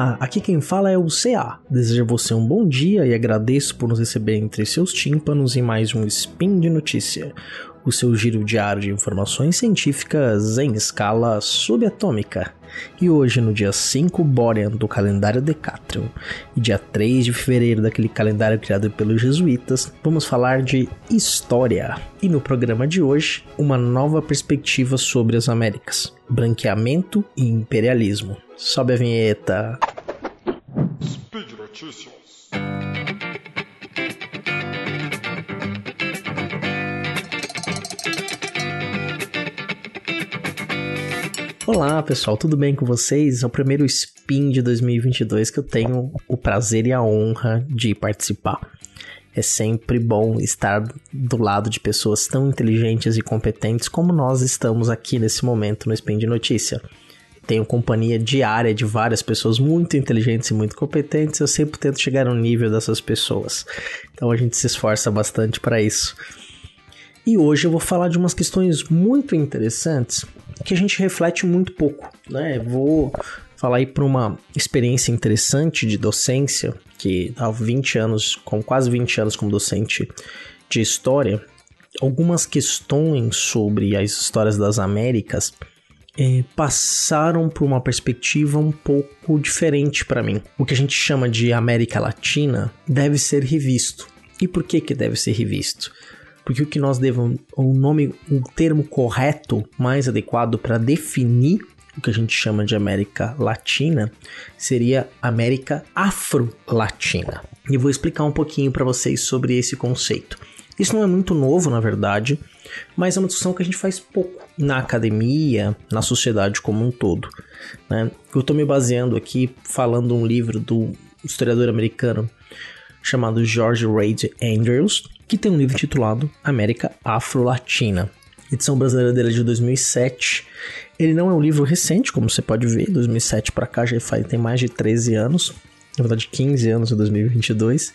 Olá, aqui quem fala é o CA. Desejo a você um bom dia e agradeço por nos receber entre seus tímpanos em mais um Spin de Notícia, o seu giro diário de informações científicas em escala subatômica. E hoje, no dia 5 Borean do calendário Decatrium e dia 3 de fevereiro daquele calendário criado pelos jesuítas, vamos falar de história. E no programa de hoje, uma nova perspectiva sobre as Américas: branqueamento e imperialismo. Sobe a vinheta. Speed Notícias. Olá pessoal, tudo bem com vocês? É o primeiro Spin de 2022 que eu tenho o prazer e a honra de participar. É sempre bom estar do lado de pessoas tão inteligentes e competentes como nós estamos aqui nesse momento no Spin de Notícia. Tenho companhia diária de várias pessoas muito inteligentes e muito competentes. Eu sempre tento chegar no nível dessas pessoas. Então a gente se esforça bastante para isso. E hoje eu vou falar de umas questões muito interessantes que a gente reflete muito pouco, né? Vou falar aí para uma experiência interessante de docência, que há 20 anos, com quase 20 anos como docente de história, algumas questões sobre as histórias das Américas é, passaram por uma perspectiva um pouco diferente para mim. O que a gente chama de América Latina deve ser revisto. E por que que deve ser revisto? porque o que nós devemos, o nome, o termo correto, mais adequado para definir o que a gente chama de América Latina seria América Afro-Latina. E vou explicar um pouquinho para vocês sobre esse conceito. Isso não é muito novo, na verdade, mas é uma discussão que a gente faz pouco na academia, na sociedade como um todo. Né? Eu estou me baseando aqui falando um livro do historiador americano chamado George Reid Andrews, que tem um livro titulado América Afro-Latina, edição brasileira dele é de 2007. Ele não é um livro recente, como você pode ver, 2007 para cá já faz, tem mais de 13 anos, na verdade 15 anos em 2022.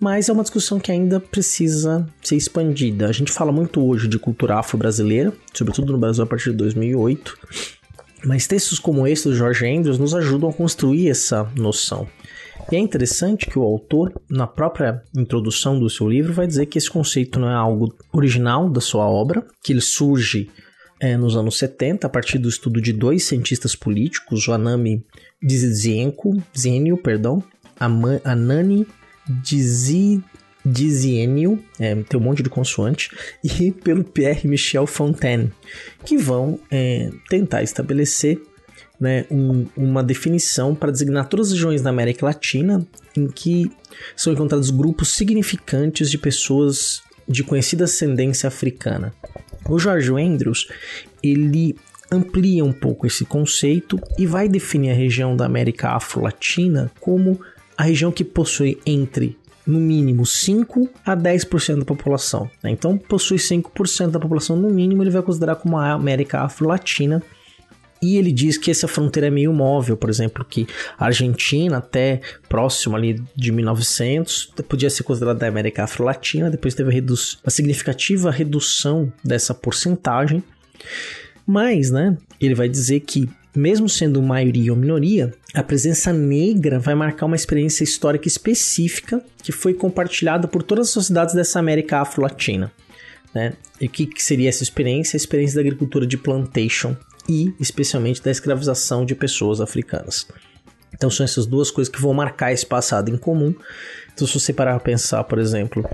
Mas é uma discussão que ainda precisa ser expandida. A gente fala muito hoje de cultura afro-brasileira, sobretudo no Brasil a partir de 2008. Mas textos como esse do Jorge Andrews nos ajudam a construir essa noção. E é interessante que o autor, na própria introdução do seu livro, vai dizer que esse conceito não é algo original da sua obra, que ele surge é, nos anos 70 a partir do estudo de dois cientistas políticos, o Anami Dzienio, perdão, Anani Dzienio, é, tem um monte de consoante, e pelo Pierre Michel Fontaine, que vão é, tentar estabelecer né, um, uma definição para designar todas as regiões da América Latina em que são encontrados grupos significantes de pessoas de conhecida ascendência africana. O George Andrews ele amplia um pouco esse conceito e vai definir a região da América Afro-Latina como a região que possui entre no mínimo 5 a 10% da população. Né? Então, possui 5% da população no mínimo, ele vai considerar como a América Afro-Latina e ele diz que essa fronteira é meio móvel, por exemplo, que a Argentina até próximo ali de 1900 podia ser considerada da América Afro-Latina, depois teve uma significativa redução dessa porcentagem. Mas, né, ele vai dizer que mesmo sendo maioria ou minoria, a presença negra vai marcar uma experiência histórica específica que foi compartilhada por todas as sociedades dessa América Afro-Latina. Né? E o que, que seria essa experiência? A experiência da agricultura de plantation e especialmente da escravização de pessoas africanas. Então são essas duas coisas que vão marcar esse passado em comum. Então se você parar a pensar, por exemplo,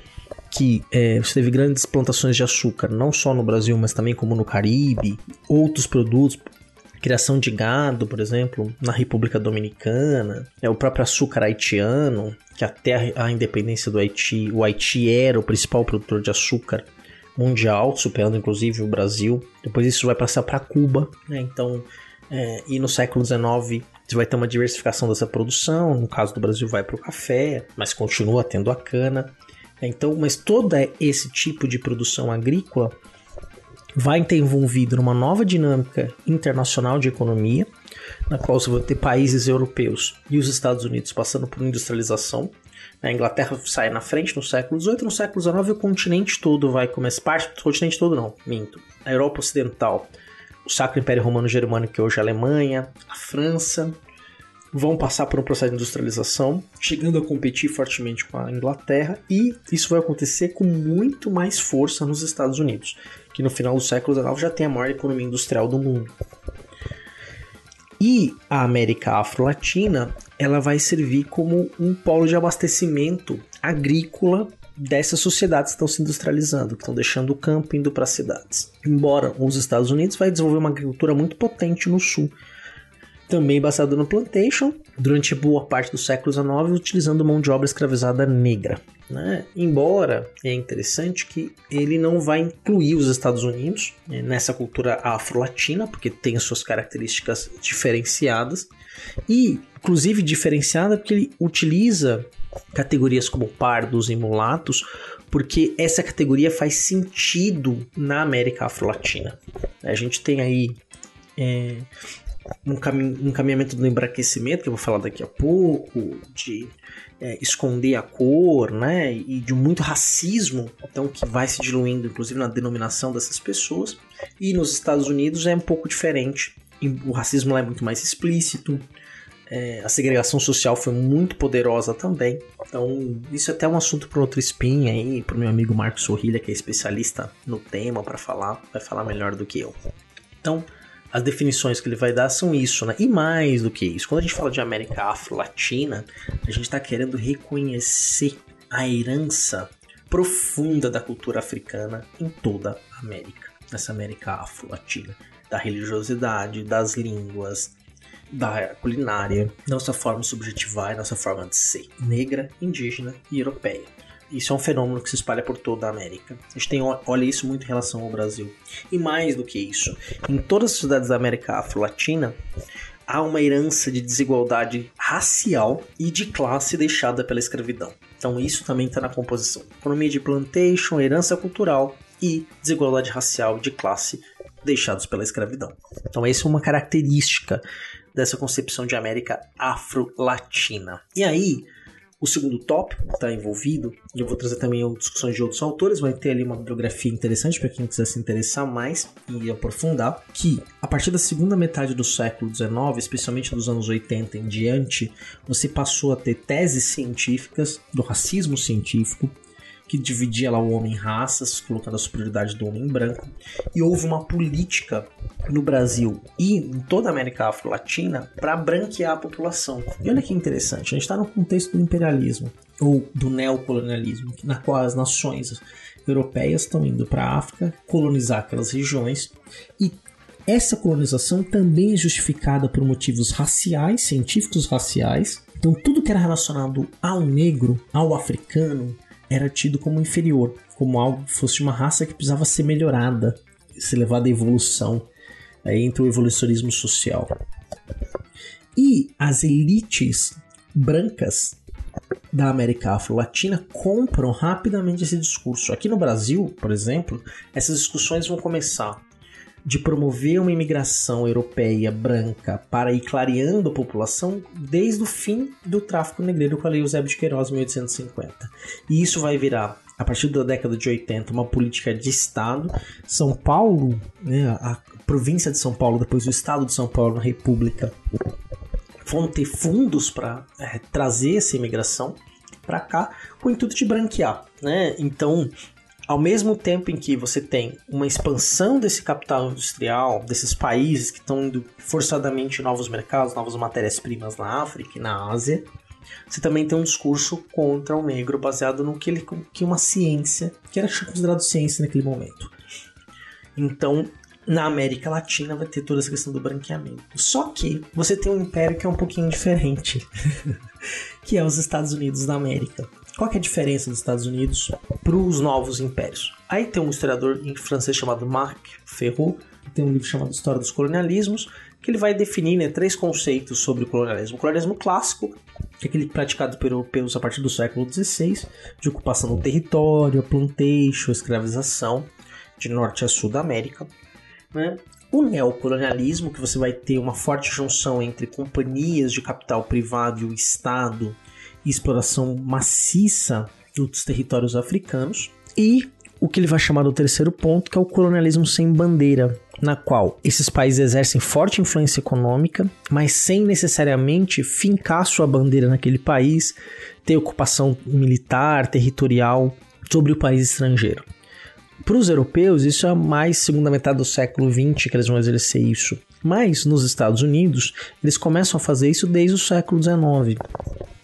que é, você teve grandes plantações de açúcar, não só no Brasil, mas também como no Caribe, outros produtos, criação de gado, por exemplo, na República Dominicana, é o próprio açúcar haitiano, que até a independência do Haiti, o Haiti era o principal produtor de açúcar mundial, superando inclusive o Brasil. Depois isso vai passar para Cuba, né? Então, é, e no século XIX você vai ter uma diversificação dessa produção. No caso do Brasil, vai para o café, mas continua tendo a cana. Então, mas todo esse tipo de produção agrícola vai ter envolvido numa nova dinâmica internacional de economia, na qual você vai ter países europeus e os Estados Unidos passando por industrialização, a Inglaterra sai na frente no século XVIII, no século XIX o continente todo vai começar. Parte do continente todo não, minto. A Europa Ocidental, o Sacro Império Romano Germânico, que hoje é a Alemanha, a França, vão passar por um processo de industrialização, chegando a competir fortemente com a Inglaterra, e isso vai acontecer com muito mais força nos Estados Unidos, que no final do século XIX já tem a maior economia industrial do mundo. E a América Afro-Latina, ela vai servir como um polo de abastecimento agrícola dessas sociedades que estão se industrializando, que estão deixando o campo indo para as cidades. Embora os Estados Unidos vai desenvolver uma agricultura muito potente no sul, também baseado no plantation, durante boa parte do século XIX, utilizando mão de obra escravizada negra. Né? Embora é interessante que ele não vai incluir os Estados Unidos né, nessa cultura afro-latina, porque tem as suas características diferenciadas, e inclusive diferenciada porque ele utiliza categorias como pardos e mulatos, porque essa categoria faz sentido na América Afro-Latina. A gente tem aí é, um, cami um caminhamento do embranquecimento, que eu vou falar daqui a pouco, de é, esconder a cor, né, e de muito racismo, então que vai se diluindo, inclusive na denominação dessas pessoas. E nos Estados Unidos é um pouco diferente. O racismo lá é muito mais explícito, é, a segregação social foi muito poderosa também. Então, isso é até um assunto para outro spin aí, para o meu amigo Marcos Sorrilha, que é especialista no tema, para falar, vai falar melhor do que eu. Então, as definições que ele vai dar são isso, né? E mais do que isso, quando a gente fala de América Afro-Latina, a gente está querendo reconhecer a herança profunda da cultura africana em toda a América, nessa América Afro-Latina, da religiosidade, das línguas, da culinária, nossa forma subjetivar, nossa forma de ser negra, indígena e europeia. Isso é um fenômeno que se espalha por toda a América. A gente tem, olha isso muito em relação ao Brasil. E mais do que isso, em todas as cidades da América Afro-Latina, há uma herança de desigualdade racial e de classe deixada pela escravidão. Então isso também está na composição. Economia de plantation, herança cultural e desigualdade racial de classe deixados pela escravidão. Então essa é uma característica dessa concepção de América afro-latina. E aí, o segundo tópico que está envolvido, eu vou trazer também discussões de outros autores, vai ter ali uma bibliografia interessante para quem quiser se interessar mais e aprofundar, que a partir da segunda metade do século XIX, especialmente dos anos 80 em diante, você passou a ter teses científicas do racismo científico, que dividia lá o homem em raças, colocando a superioridade do homem branco, e houve uma política no Brasil e em toda a América Afro-Latina para branquear a população. E olha que interessante, a gente está no contexto do imperialismo ou do neocolonialismo, na qual as nações europeias estão indo para a África colonizar aquelas regiões e essa colonização também é justificada por motivos raciais, científicos raciais. Então, tudo que era relacionado ao negro, ao africano, era tido como inferior, como algo que fosse uma raça que precisava ser melhorada, ser levada à evolução. Aí entra o evolucionismo social. E as elites brancas da América Afro-Latina compram rapidamente esse discurso. Aqui no Brasil, por exemplo, essas discussões vão começar de promover uma imigração europeia branca para ir clareando a população desde o fim do tráfico negreiro com a Lei Eusébio de Queiroz em 1850. E isso vai virar, a partir da década de 80, uma política de Estado. São Paulo, né, a província de São Paulo, depois o Estado de São Paulo, a República, vão ter fundos para é, trazer essa imigração para cá com o intuito de branquear. Né? Então, ao mesmo tempo em que você tem uma expansão desse capital industrial, desses países que estão indo forçadamente em novos mercados, novas matérias-primas na África e na Ásia, você também tem um discurso contra o negro baseado no que, ele, que uma ciência, que era considerado ciência naquele momento. Então, na América Latina vai ter toda essa questão do branqueamento. Só que você tem um império que é um pouquinho diferente, que é os Estados Unidos da América. Qual é a diferença dos Estados Unidos para os novos impérios? Aí tem um historiador francês chamado Marc Ferraud, que tem um livro chamado História dos Colonialismos, que ele vai definir né, três conceitos sobre o colonialismo. O colonialismo clássico, que é aquele praticado por europeus a partir do século XVI, de ocupação do território, plantation, escravização, de norte a sul da América. Né? O neocolonialismo, que você vai ter uma forte junção entre companhias de capital privado e o Estado, e exploração maciça dos territórios africanos. E o que ele vai chamar do terceiro ponto, que é o colonialismo sem bandeira, na qual esses países exercem forte influência econômica, mas sem necessariamente fincar sua bandeira naquele país, ter ocupação militar, territorial sobre o país estrangeiro. Para os europeus, isso é mais segunda metade do século XX que eles vão exercer isso. Mas nos Estados Unidos, eles começam a fazer isso desde o século XIX.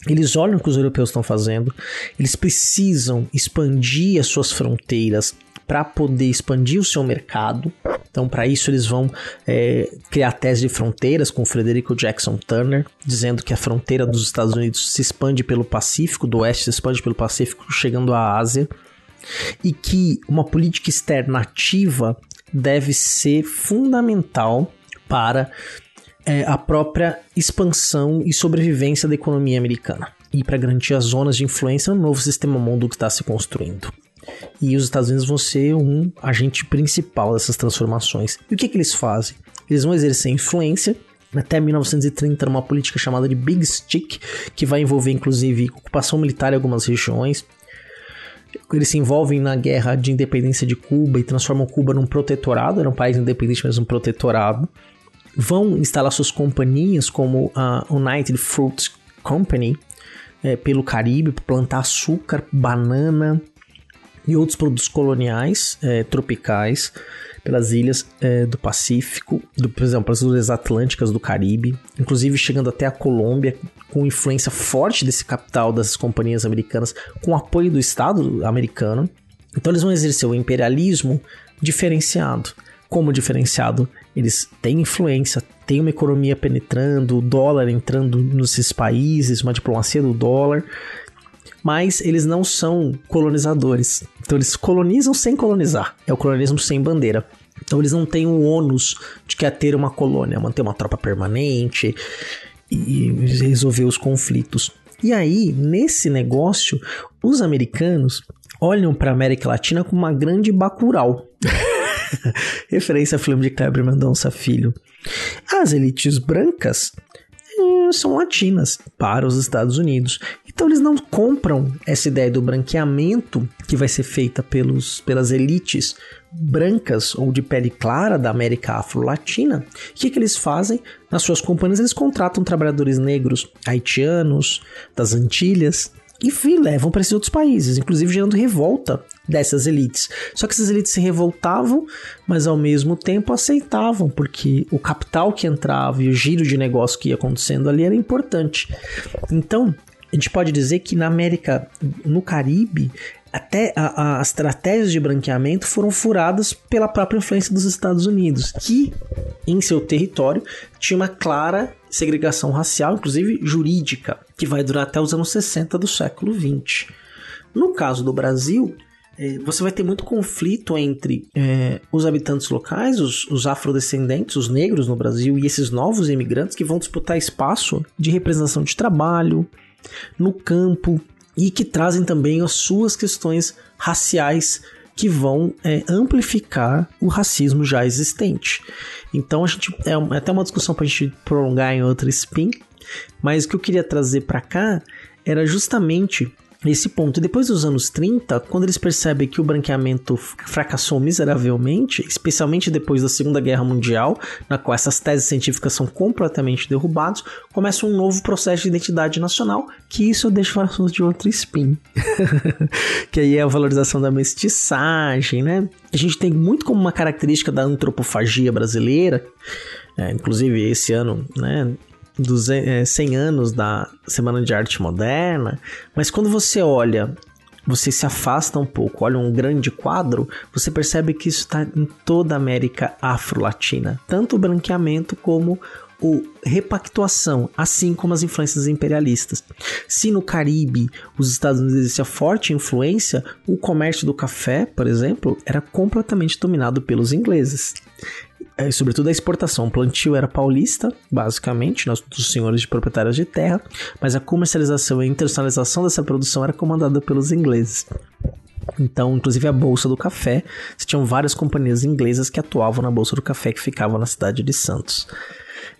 Eles olham o que os europeus estão fazendo, eles precisam expandir as suas fronteiras para poder expandir o seu mercado. Então, para isso, eles vão é, criar a tese de fronteiras com Frederico Jackson Turner, dizendo que a fronteira dos Estados Unidos se expande pelo Pacífico, do oeste se expande pelo Pacífico, chegando à Ásia, e que uma política externa ativa deve ser fundamental para é, a própria expansão e sobrevivência da economia americana e para garantir as zonas de influência no novo sistema mundo que está se construindo e os Estados Unidos vão ser um agente principal dessas transformações. E o que, que eles fazem? Eles vão exercer influência até 1930 numa política chamada de Big Stick, que vai envolver inclusive ocupação militar em algumas regiões. Eles se envolvem na guerra de independência de Cuba e transformam Cuba num protetorado, era um país independente, mas um protetorado. Vão instalar suas companhias como a United Fruit Company é, pelo Caribe, para plantar açúcar, banana, e outros produtos coloniais é, tropicais pelas ilhas é, do Pacífico, do, por exemplo, as ilhas atlânticas do Caribe, inclusive chegando até a Colômbia, com influência forte desse capital dessas companhias americanas, com apoio do Estado americano. Então eles vão exercer o imperialismo diferenciado. Como diferenciado, eles têm influência, têm uma economia penetrando, o dólar entrando nesses países, uma diplomacia do dólar, mas eles não são colonizadores. Então eles colonizam sem colonizar. É o colonialismo sem bandeira. Então eles não têm o ônus de querer ter uma colônia, manter uma tropa permanente e resolver os conflitos. E aí, nesse negócio, os americanos olham para a América Latina como uma grande bacural. Referência ao filme de Kleber Mendonça Filho. As elites brancas eh, são latinas para os Estados Unidos. Então eles não compram essa ideia do branqueamento que vai ser feita pelos, pelas elites brancas ou de pele clara da América Afro-Latina. O que, que eles fazem? Nas suas companhias eles contratam trabalhadores negros haitianos, das Antilhas, e levam para esses outros países, inclusive gerando revolta dessas elites. Só que essas elites se revoltavam, mas ao mesmo tempo aceitavam, porque o capital que entrava e o giro de negócio que ia acontecendo ali era importante. Então, a gente pode dizer que na América, no Caribe, até a, a, as estratégias de branqueamento foram furadas pela própria influência dos Estados Unidos, que em seu território tinha uma clara segregação racial, inclusive jurídica, que vai durar até os anos 60 do século 20. No caso do Brasil, é, você vai ter muito conflito entre é, os habitantes locais, os, os, afrodescendentes, os negros no Brasil e esses novos imigrantes que vão disputar espaço de representação de trabalho no campo e que trazem também as suas questões raciais que vão é, amplificar o racismo já existente. Então a gente é, é até uma discussão para a gente prolongar em outro spin, mas o que eu queria trazer para cá era justamente esse ponto. Depois dos anos 30, quando eles percebem que o branqueamento fracassou miseravelmente, especialmente depois da Segunda Guerra Mundial, na qual essas teses científicas são completamente derrubadas, começa um novo processo de identidade nacional, que isso eu deixo para assuntos de outro spin. que aí é a valorização da mestiçagem, né? A gente tem muito como uma característica da antropofagia brasileira, é, inclusive esse ano, né, 100 é, anos da Semana de Arte Moderna, mas quando você olha, você se afasta um pouco, olha um grande quadro, você percebe que isso está em toda a América Afro-Latina, tanto o branqueamento como o repactuação, assim como as influências imperialistas. Se no Caribe os Estados Unidos existia forte influência, o comércio do café, por exemplo, era completamente dominado pelos ingleses é, sobretudo a exportação. O plantio era paulista, basicamente, nós, dos senhores de proprietários de terra, mas a comercialização e a internacionalização dessa produção era comandada pelos ingleses. Então, inclusive a Bolsa do Café, tinham várias companhias inglesas que atuavam na Bolsa do Café que ficava na cidade de Santos.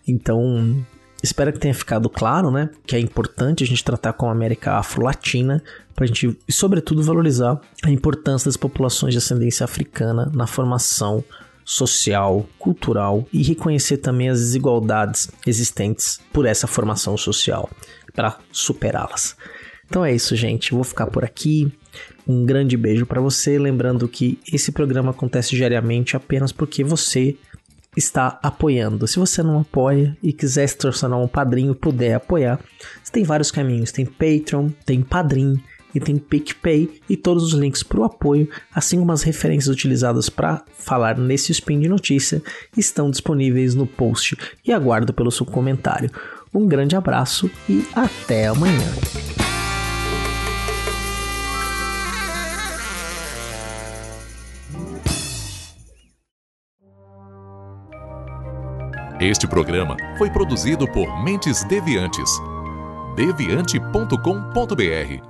Então, espero que tenha ficado claro, né, que é importante a gente tratar com a América Afro-Latina para a gente, sobretudo, valorizar a importância das populações de ascendência africana na formação social, cultural e reconhecer também as desigualdades existentes por essa formação social para superá-las. Então é isso, gente. Vou ficar por aqui. Um grande beijo para você, lembrando que esse programa acontece diariamente apenas porque você está apoiando. Se você não apoia e quiser se tornar um padrinho, puder apoiar, você tem vários caminhos. Tem Patreon, tem Padrim e tem PicPay e todos os links para o apoio, assim como as referências utilizadas para falar nesse spin de notícia, estão disponíveis no post e aguardo pelo seu comentário. Um grande abraço e até amanhã. Este programa foi produzido por Mentes Deviantes. deviante.com.br